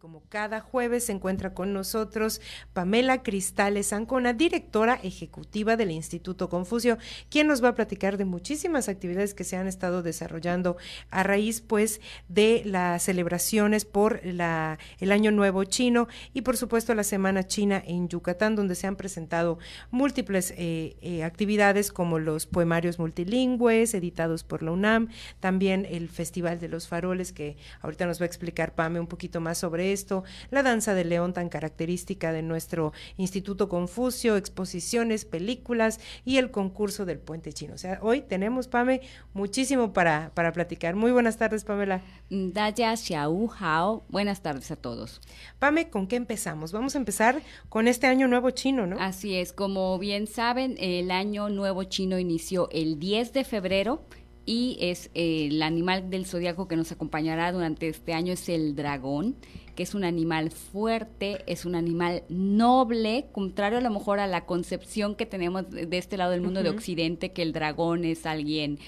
Como cada jueves se encuentra con nosotros Pamela Cristales Ancona, directora ejecutiva del Instituto Confucio, quien nos va a platicar de muchísimas actividades que se han estado desarrollando a raíz pues de las celebraciones por la, el Año Nuevo Chino y por supuesto la Semana China en Yucatán, donde se han presentado múltiples eh, eh, actividades como los poemarios multilingües editados por la UNAM, también el Festival de los Faroles, que ahorita nos va a explicar Pame un poquito más sobre esto, la danza de león tan característica de nuestro Instituto Confucio, exposiciones, películas y el concurso del puente chino. O sea, hoy tenemos, Pame, muchísimo para, para platicar. Muy buenas tardes, Pamela. Daya Xiao Hao, buenas tardes a todos. Pame, ¿con qué empezamos? Vamos a empezar con este año nuevo chino, ¿no? Así es, como bien saben, el año nuevo chino inició el 10 de febrero y es eh, el animal del zodiaco que nos acompañará durante este año es el dragón, que es un animal fuerte, es un animal noble, contrario a lo mejor a la concepción que tenemos de este lado del mundo de Occidente, que el dragón es alguien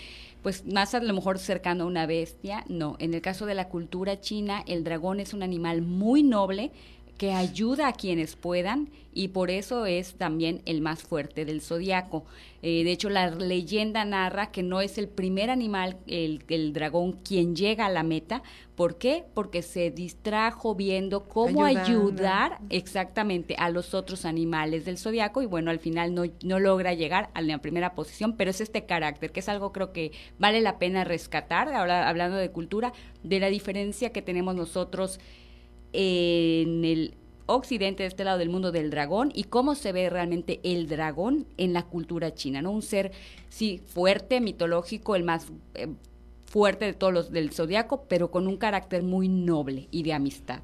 pues más a lo mejor cercano a una bestia, no, en el caso de la cultura china, el dragón es un animal muy noble, que ayuda a quienes puedan y por eso es también el más fuerte del zodiaco. Eh, de hecho, la leyenda narra que no es el primer animal, el, el, dragón, quien llega a la meta. ¿Por qué? Porque se distrajo viendo cómo ayudar exactamente a los otros animales del zodiaco y bueno, al final no, no logra llegar a la primera posición, pero es este carácter, que es algo creo que vale la pena rescatar, ahora hablando de cultura, de la diferencia que tenemos nosotros en el occidente, de este lado del mundo del dragón, y cómo se ve realmente el dragón en la cultura china, ¿no? Un ser, sí, fuerte, mitológico, el más eh, fuerte de todos los del zodiaco, pero con un carácter muy noble y de amistad.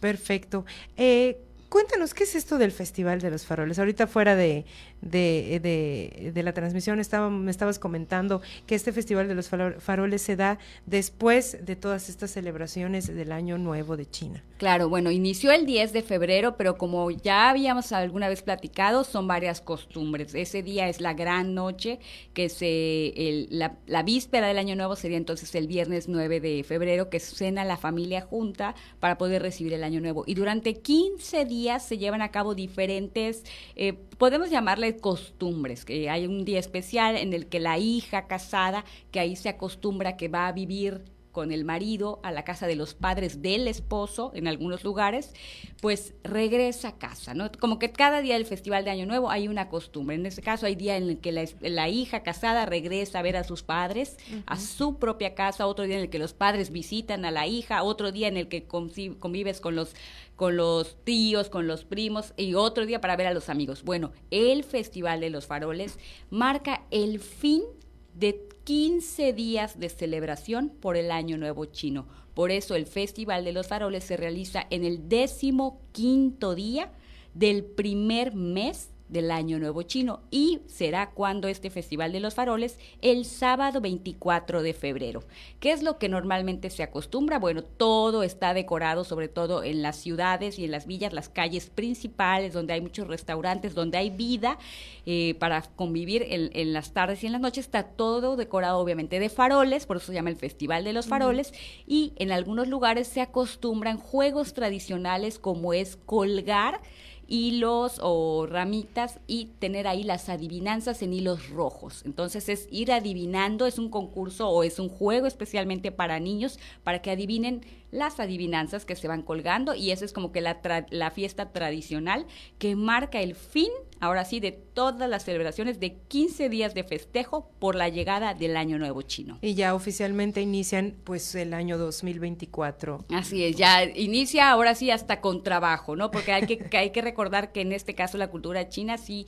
Perfecto. Eh, cuéntanos, ¿qué es esto del Festival de los Faroles? Ahorita fuera de, de, de, la transmisión estaba, me estabas comentando que este Festival de los Faroles se da después de todas estas celebraciones del Año Nuevo de China. Claro, bueno, inició el 10 de febrero, pero como ya habíamos alguna vez platicado, son varias costumbres. Ese día es la gran noche, que se, el, la, la, víspera del Año Nuevo sería entonces el viernes 9 de febrero, que cena la familia junta para poder recibir el Año Nuevo. Y durante 15 días se llevan a cabo diferentes, eh, podemos llamarle costumbres, que hay un día especial en el que la hija casada, que ahí se acostumbra que va a vivir con el marido a la casa de los padres del esposo en algunos lugares, pues regresa a casa, ¿no? Como que cada día del Festival de Año Nuevo hay una costumbre. En este caso hay día en el que la, hija casada regresa a ver a sus padres, a su propia casa, otro día en el que los padres visitan a la hija, otro día en el que convives con los con los tíos, con los primos y otro día para ver a los amigos. Bueno, el Festival de los Faroles marca el fin de 15 días de celebración por el Año Nuevo Chino. Por eso el Festival de los Faroles se realiza en el décimo quinto día del primer mes del Año Nuevo Chino y será cuando este Festival de los Faroles el sábado 24 de febrero. ¿Qué es lo que normalmente se acostumbra? Bueno, todo está decorado, sobre todo en las ciudades y en las villas, las calles principales, donde hay muchos restaurantes, donde hay vida eh, para convivir en, en, las tardes y en las noches. Está todo decorado, obviamente, de faroles, por eso se llama el Festival de los Faroles, y en algunos lugares se acostumbran juegos tradicionales como es colgar hilos o ramitas y tener ahí las adivinanzas en hilos rojos. Entonces es ir adivinando, es un concurso o es un juego especialmente para niños para que adivinen las adivinanzas que se van colgando y esa es como que la, la fiesta tradicional que marca el fin, ahora sí, de todas las celebraciones de 15 días de festejo por la llegada del Año Nuevo Chino. Y ya oficialmente inician pues el año 2024. Así es, ya inicia ahora sí hasta con trabajo, ¿no? Porque hay que, hay que recordar que en este caso la cultura china sí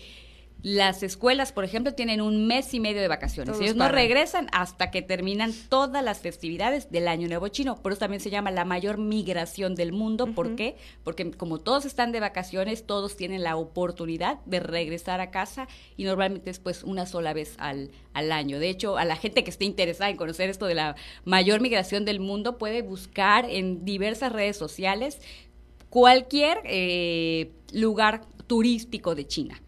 las escuelas, por ejemplo, tienen un mes y medio de vacaciones. Ellos no regresan hasta que terminan todas las festividades del Año Nuevo Chino. Por eso también se llama la mayor migración del mundo. ¿Por qué? Porque como todos están de vacaciones, todos tienen la oportunidad de regresar a casa y normalmente es pues una sola vez al, al año. De hecho, a la gente que esté interesada en conocer esto de la mayor migración del mundo puede buscar en diversas redes sociales cualquier eh, lugar turístico de China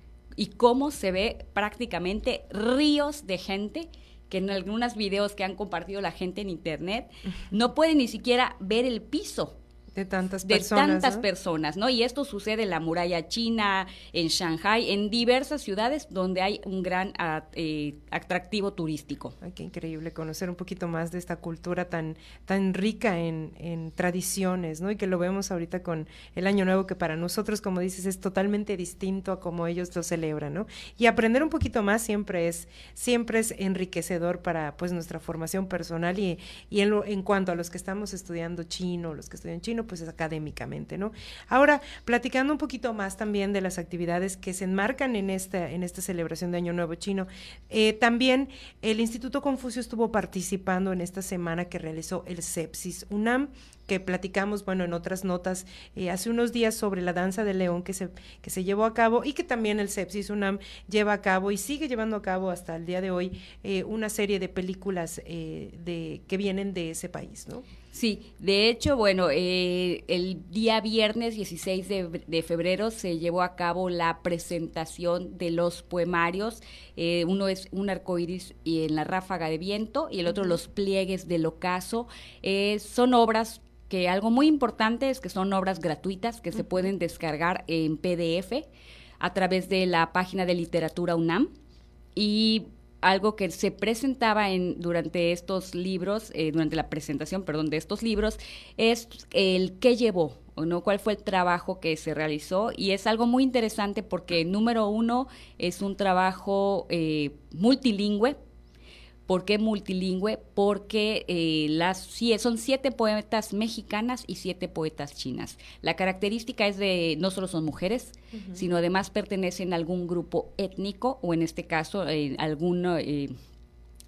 y cómo se ve prácticamente ríos de gente que en algunos videos que han compartido la gente en internet no pueden ni siquiera ver el piso de tantas de personas. tantas ¿no? personas, ¿no? Y esto sucede en la muralla china, en Shanghai, en diversas ciudades donde hay un gran eh, atractivo turístico. Ay, qué increíble conocer un poquito más de esta cultura tan, tan rica en, en tradiciones, ¿no? Y que lo vemos ahorita con el Año Nuevo, que para nosotros, como dices, es totalmente distinto a como ellos lo celebran, ¿no? Y aprender un poquito más siempre es, siempre es enriquecedor para pues nuestra formación personal y, y en, lo- en cuanto a los que estamos estudiando chino, los que estudian chino, pues es académicamente, ¿no? Ahora, platicando un poquito más también de las actividades que se enmarcan en esta, en esta celebración de Año Nuevo Chino, eh, también el Instituto Confucio estuvo participando en esta semana que realizó el Sepsis UNAM, que platicamos, bueno, en otras notas eh, hace unos días sobre la danza del león que se, que se llevó a cabo y que también el Sepsis UNAM lleva a cabo y sigue llevando a cabo hasta el día de hoy eh, una serie de películas de, que vienen de ese país, ¿no? Sí, de hecho, bueno, eh, el día viernes 16 de, de febrero se llevó a cabo la presentación de los poemarios. Eh, uno es un arcoíris y en la ráfaga de viento y el otro los pliegues del ocaso. Eh, son obras que algo muy importante es que son obras gratuitas que se pueden descargar en PDF a través de la página de literatura UNAM y algo que se presentaba en durante estos libros, eh, durante la presentación, perdón, de estos libros, es el qué llevó, no cuál fue el trabajo que se realizó y es algo muy interesante porque número uno es un trabajo eh, multilingüe. ¿Por qué multilingüe? Porque eh, las, son siete poetas mexicanas y siete poetas chinas. La característica es de no solo son mujeres, sino además pertenecen a algún grupo étnico o en este caso eh, algún, eh,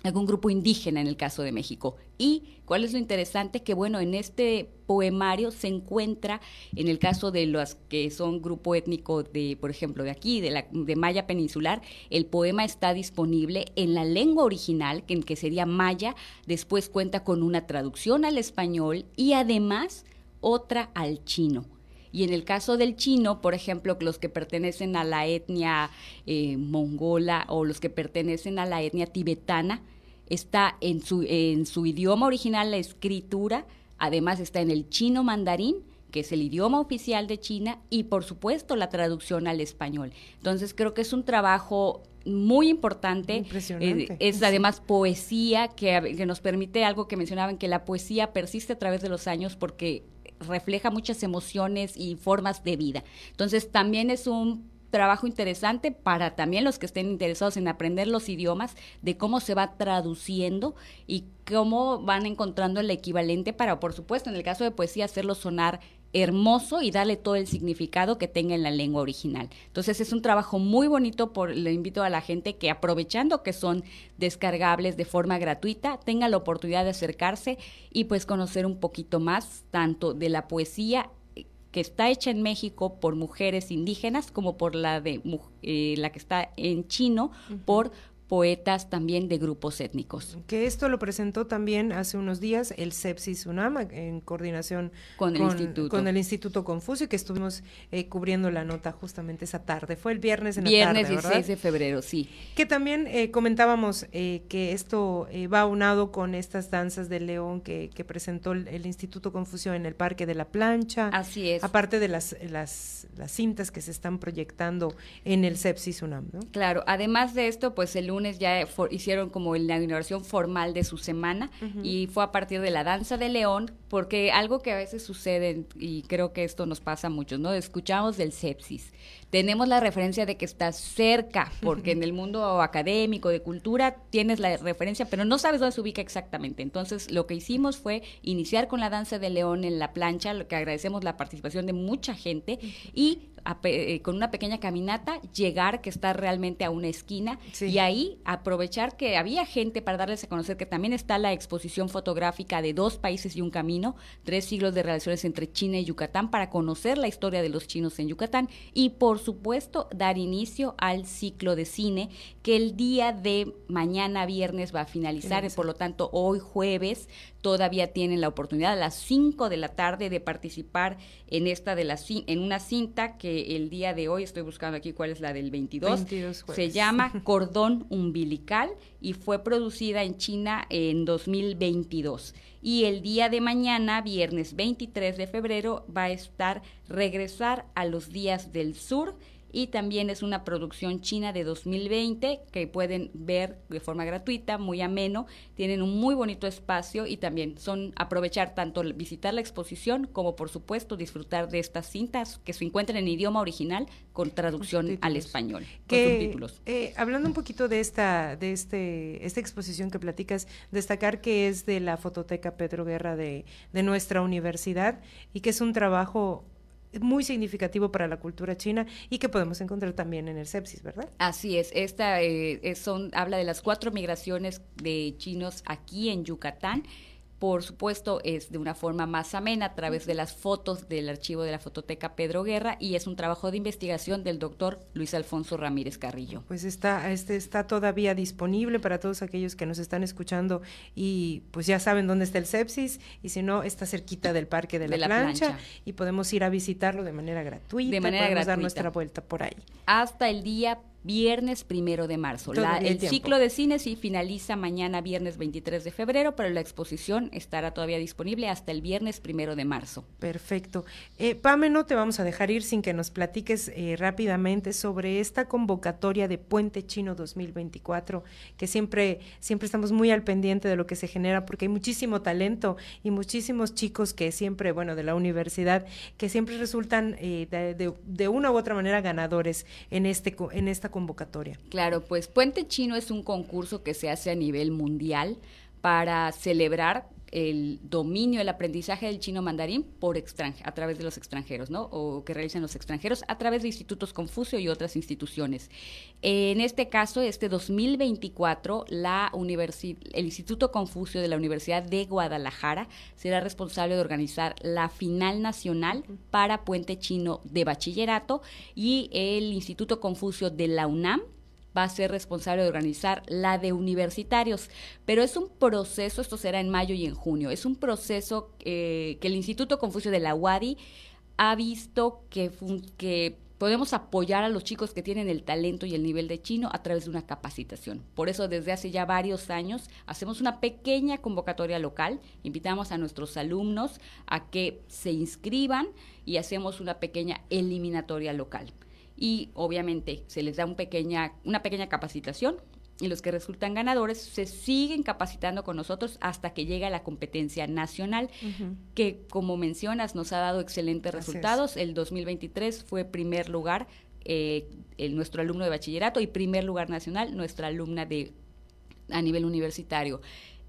algún grupo indígena en el caso de México. Y cuál es lo interesante que bueno, en este poemario se encuentra en el caso de los que son grupo étnico de, por ejemplo, de aquí, de la de Maya peninsular, el poema está disponible en la lengua original, que, que sería maya, después cuenta con una traducción al español y además otra al chino. Y en el caso del chino, por ejemplo, los que pertenecen a la etnia eh, mongola o los que pertenecen a la etnia tibetana, está en su, en su idioma original la escritura, además está en el chino mandarín, que es el idioma oficial de China, y por supuesto la traducción al español. Entonces creo que es un trabajo muy importante. Impresionante. Eh, es además poesía que, que nos permite algo que mencionaban, que la poesía persiste a través de los años porque refleja muchas emociones y formas de vida. Entonces también es un trabajo interesante para también los que estén interesados en aprender los idiomas, de cómo se va traduciendo y cómo van encontrando el equivalente para, por supuesto, en el caso de poesía, hacerlo sonar hermoso y darle todo el significado que tenga en la lengua original. Entonces es un trabajo muy bonito, por, le invito a la gente que aprovechando que son descargables de forma gratuita, tenga la oportunidad de acercarse y pues conocer un poquito más tanto de la poesía que está hecha en México por mujeres indígenas como por la de eh, la que está en chino uh -huh. por poetas también de grupos étnicos. Que esto lo presentó también hace unos días el Sepsis UNAM en coordinación con el, con, instituto. con el Instituto Confucio, que estuvimos eh, cubriendo la nota justamente esa tarde. Fue el viernes en viernes la tarde, Viernes 16 de febrero, sí. Que también eh, comentábamos eh, que esto va unado con estas danzas del león que, que presentó el, el, Instituto Confucio en el Parque de la Plancha. Así es. Aparte de las, las, las cintas que se están proyectando en el Sepsis UNAM, ¿no? Claro, además de esto, pues el lunes ya for, hicieron como la inauguración formal de su semana uh -huh. y fue a partir de la danza de león, porque algo que a veces sucede, y creo que esto nos pasa a muchos, ¿no? Escuchamos del sepsis, tenemos la referencia de que está cerca, porque en el mundo académico, de cultura, tienes la referencia, pero no sabes dónde se ubica exactamente. Entonces, lo que hicimos fue iniciar con la danza de león en la plancha, lo que agradecemos la participación de mucha gente, y a, eh, con una pequeña caminata, llegar que está realmente a una esquina sí. y ahí aprovechar que había gente para darles a conocer que también está la exposición fotográfica de dos países y un camino, tres siglos de relaciones entre China y Yucatán para conocer la historia de los chinos en Yucatán y por supuesto dar inicio al ciclo de cine que el día de mañana viernes va a finalizar, sí, por lo tanto hoy jueves todavía tienen la oportunidad a las 5 de la tarde de participar en esta de la en una cinta que el día de hoy estoy buscando aquí cuál es la del 22, se llama Cordón umbilical y fue producida en China en 2022 y el día de mañana, viernes 23 de febrero, va a estar Regresar a los días del sur y también es una producción china de 2020 que pueden ver de forma gratuita, muy ameno, tienen un muy bonito espacio y también son aprovechar tanto visitar la exposición como por supuesto disfrutar de estas cintas que se encuentran en idioma original con traducción al español, que, eh, hablando un poquito de esta de este esta exposición que platicas, destacar que es de la fototeca Pedro Guerra de, de nuestra universidad y que es un trabajo muy significativo para la cultura china y que podemos encontrar también en el sepsis, ¿verdad? Así es, esta eh, son, habla de las cuatro migraciones de chinos aquí en Yucatán por supuesto, es de una forma más amena a través de las fotos del archivo de la fototeca Pedro Guerra y es un trabajo de investigación del doctor Luis Alfonso Ramírez Carrillo. Pues está, este está todavía disponible para todos aquellos que nos están escuchando y pues ya saben dónde está el sepsis y si no, está cerquita del Parque de la, plancha, y podemos ir a visitarlo de manera gratuita. De manera podemos dar nuestra vuelta por ahí. Hasta el día viernes primero de marzo. el, ciclo de cine sí finaliza mañana viernes 23 de febrero, pero la exposición estará todavía disponible hasta el viernes primero de marzo. Perfecto. Eh, Pame, no te vamos a dejar ir sin que nos platiques eh, rápidamente sobre esta convocatoria de Puente Chino 2024, que siempre, siempre estamos muy al pendiente de lo que se genera, porque hay muchísimo talento y muchísimos chicos que siempre, bueno, de la universidad, que siempre resultan eh, de, de, una u otra manera ganadores en, este, en esta convocatoria? Claro, pues Puente Chino es un concurso que se hace a nivel mundial para celebrar el dominio, el aprendizaje del chino mandarín por a través de los extranjeros, ¿no? O que realizan los extranjeros a través de institutos Confucio y otras instituciones. En este caso, este 2024, la el Instituto Confucio de la Universidad de Guadalajara será responsable de organizar la final nacional para Puente Chino de Bachillerato y el Instituto Confucio de la UNAM va a ser responsable de organizar la de universitarios, pero es un proceso, esto será en mayo y en junio, es un proceso eh, que el Instituto Confucio de la UADI ha visto que, que podemos apoyar a los chicos que tienen el talento y el nivel de chino a través de una capacitación. Por eso desde hace ya varios años hacemos una pequeña convocatoria local, invitamos a nuestros alumnos a que se inscriban y hacemos una pequeña eliminatoria local y obviamente se les da un pequeña, una pequeña capacitación y los que resultan ganadores se siguen capacitando con nosotros hasta que llega la competencia nacional, que como mencionas nos ha dado excelentes resultados. El 2023 fue primer lugar eh, el, nuestro alumno de bachillerato y primer lugar nacional nuestra alumna de a nivel universitario.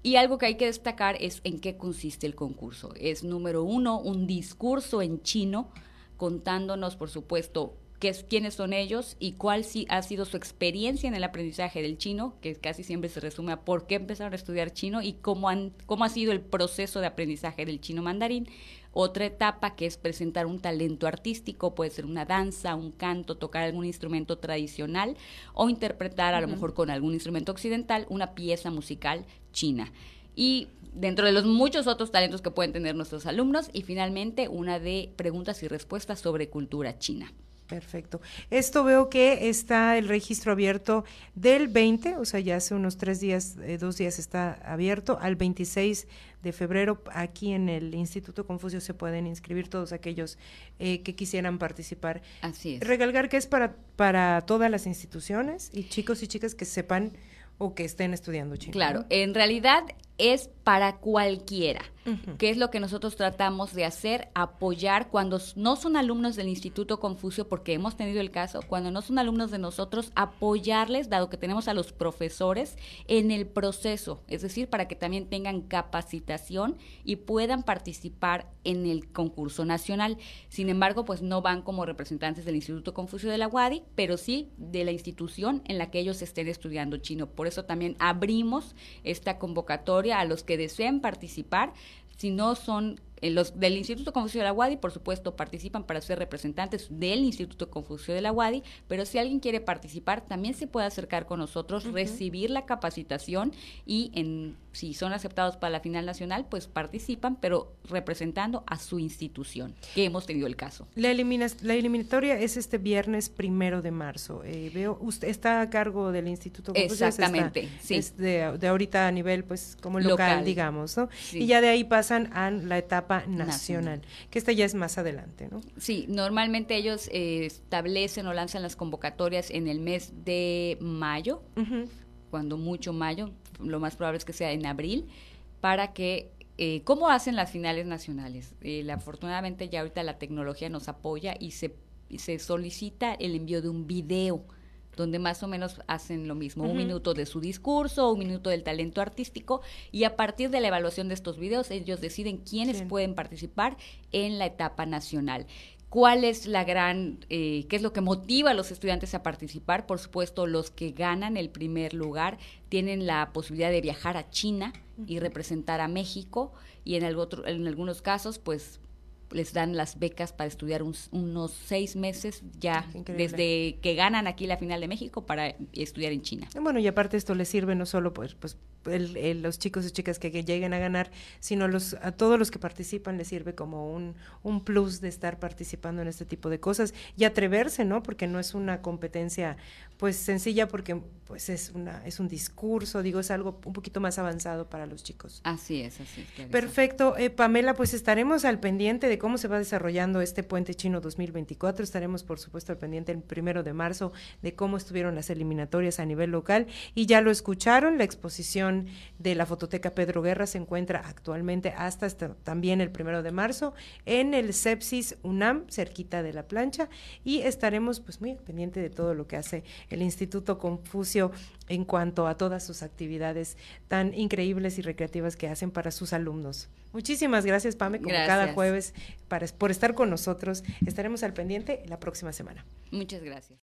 Y algo que hay que destacar es en qué consiste el concurso. Es número uno, un discurso en chino contándonos, por supuesto, qué quiénes son ellos y cuál sí ha sido su experiencia en el aprendizaje del chino, que casi siempre se resume a por qué empezaron a estudiar chino y cómo, han, cómo ha sido el proceso de aprendizaje del chino mandarín. Otra etapa que es presentar un talento artístico, puede ser una danza, un canto, tocar algún instrumento tradicional o interpretar a lo mejor con algún instrumento occidental una pieza musical china. Y dentro de los muchos otros talentos que pueden tener nuestros alumnos y finalmente una de preguntas y respuestas sobre cultura china. Perfecto. Esto veo que está el registro abierto del 20, o sea, ya hace unos tres días, eh, dos días está abierto, al 26 de febrero. Aquí en el Instituto Confucio se pueden inscribir todos aquellos eh, que quisieran participar. Así es. Regalgar que es para, para todas las instituciones y chicos y chicas que sepan o que estén estudiando chino. Claro, en realidad es para cualquiera, que es lo que nosotros tratamos de hacer, apoyar cuando no son alumnos del Instituto Confucio, porque hemos tenido el caso, cuando no son alumnos de nosotros, apoyarles, dado que tenemos a los profesores en el proceso, es decir, para que también tengan capacitación y puedan participar en el concurso nacional. Sin embargo, pues no van como representantes del Instituto Confucio de la UADI, pero sí de la institución en la que ellos estén estudiando chino. Por eso también abrimos esta convocatoria a los que deseen participar. Si no son los del Instituto Confucio de la UADI, por supuesto, participan para ser representantes del Instituto Confucio de la UADI, pero si alguien quiere participar, también se puede acercar con nosotros, recibir la capacitación y en, si son aceptados para la final nacional, pues participan, pero representando a su institución, que hemos tenido el caso. La, la eliminatoria es este viernes primero de marzo. Eh, veo, usted está a cargo del Instituto Confucio. Exactamente, sí. Es de, ahorita a nivel, pues, como local, digamos, ¿no? Y ya de ahí pasan a la etapa nacional, que esta ya es más adelante, ¿no? Sí, normalmente ellos eh, establecen o lanzan las convocatorias en el mes de mayo, cuando mucho mayo, lo más probable es que sea en abril, para que eh, ¿Cómo hacen las finales nacionales? Eh, afortunadamente ya ahorita la tecnología nos apoya y se, se solicita el envío de un video donde más o menos hacen lo mismo, un minuto de su discurso, un minuto del talento artístico, y a partir de la evaluación de estos videos, ellos deciden quiénes pueden participar en la etapa nacional. ¿Cuál es la gran, eh, qué es lo que motiva a los estudiantes a participar? Por supuesto, los que ganan el primer lugar tienen la posibilidad de viajar a China y representar a México y en, en algunos casos, pues les dan las becas para estudiar unos seis meses ya desde que ganan aquí la final de México para estudiar en China. Bueno, y aparte esto les sirve no solo pues, pues los chicos y chicas que, lleguen a ganar, sino los, a todos los que participan les sirve como un, un plus de estar participando en este tipo de cosas y atreverse, ¿no? Porque no es una competencia pues sencilla porque pues es una es un discurso, digo, es algo un poquito más avanzado para los chicos. Así es, así es. Perfecto. Eh, Pamela, pues estaremos al pendiente de cómo se va desarrollando este Puente Chino 2024. Estaremos, por supuesto, al pendiente el primero de marzo de cómo estuvieron las eliminatorias a nivel local y ya lo escucharon, la exposición de la Fototeca Pedro Guerra se encuentra actualmente hasta, también el primero de marzo en el Sepsis UNAM, cerquita de la plancha, y estaremos pues muy pendiente de todo lo que hace el Instituto Confucio en cuanto a todas sus actividades tan increíbles y recreativas que hacen para sus alumnos. Muchísimas gracias, Pame, como cada jueves, para, por estar con nosotros. Estaremos al pendiente la próxima semana. Muchas gracias.